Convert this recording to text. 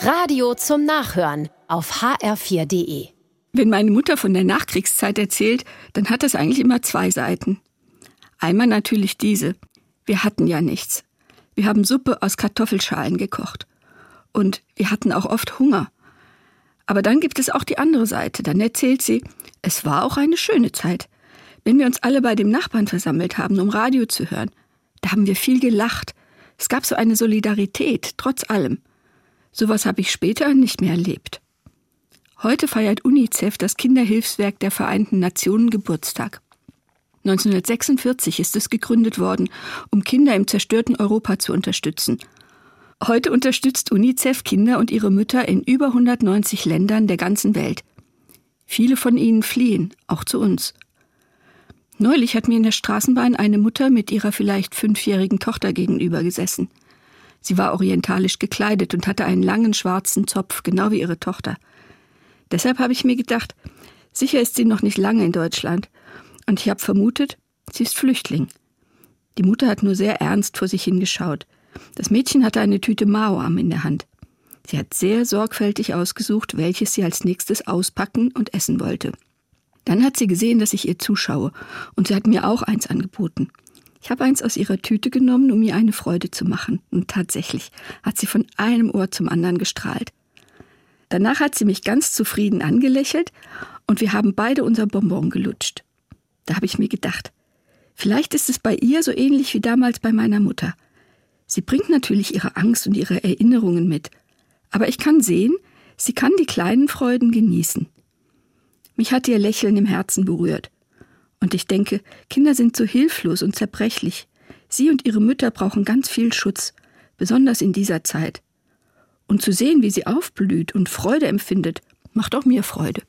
Radio zum Nachhören auf hr4.de. Wenn meine Mutter von der Nachkriegszeit erzählt, dann hat das eigentlich immer zwei Seiten. Einmal natürlich diese. Wir hatten ja nichts. Wir haben Suppe aus Kartoffelschalen gekocht. Und wir hatten auch oft Hunger. Aber dann gibt es auch die andere Seite. Dann erzählt sie, es war auch eine schöne Zeit. Wenn wir uns alle bei dem Nachbarn versammelt haben, um Radio zu hören, da haben wir viel gelacht. Es gab so eine Solidarität, trotz allem. Sowas habe ich später nicht mehr erlebt. Heute feiert UNICEF, das Kinderhilfswerk der Vereinten Nationen, Geburtstag. 1946 ist es gegründet worden, um Kinder im zerstörten Europa zu unterstützen. Heute unterstützt UNICEF Kinder und ihre Mütter in über 190 Ländern der ganzen Welt. Viele von ihnen fliehen, auch zu uns. Neulich hat mir in der Straßenbahn eine Mutter mit ihrer vielleicht fünfjährigen Tochter gegenüber gesessen. Sie war orientalisch gekleidet und hatte einen langen schwarzen Zopf, genau wie ihre Tochter. Deshalb habe ich mir gedacht, sicher ist sie noch nicht lange in Deutschland. Und ich habe vermutet, sie ist Flüchtling. Die Mutter hat nur sehr ernst vor sich hingeschaut. Das Mädchen hatte eine Tüte Maoam in der Hand. Sie hat sehr sorgfältig ausgesucht, welches sie als nächstes auspacken und essen wollte. Dann hat sie gesehen, dass ich ihr zuschaue, und sie hat mir auch eins angeboten. Ich habe eins aus ihrer Tüte genommen, um ihr eine Freude zu machen, und tatsächlich hat sie von einem Ohr zum anderen gestrahlt. Danach hat sie mich ganz zufrieden angelächelt und wir haben beide unser Bonbon gelutscht. Da habe ich mir gedacht, vielleicht ist es bei ihr so ähnlich wie damals bei meiner Mutter. Sie bringt natürlich ihre Angst und ihre Erinnerungen mit, aber ich kann sehen, sie kann die kleinen Freuden genießen. Mich hat ihr Lächeln im Herzen berührt. Und ich denke, Kinder sind so hilflos und zerbrechlich. Sie und ihre Mütter brauchen ganz viel Schutz, besonders in dieser Zeit. Und zu sehen, wie sie aufblüht und Freude empfindet, macht auch mir Freude.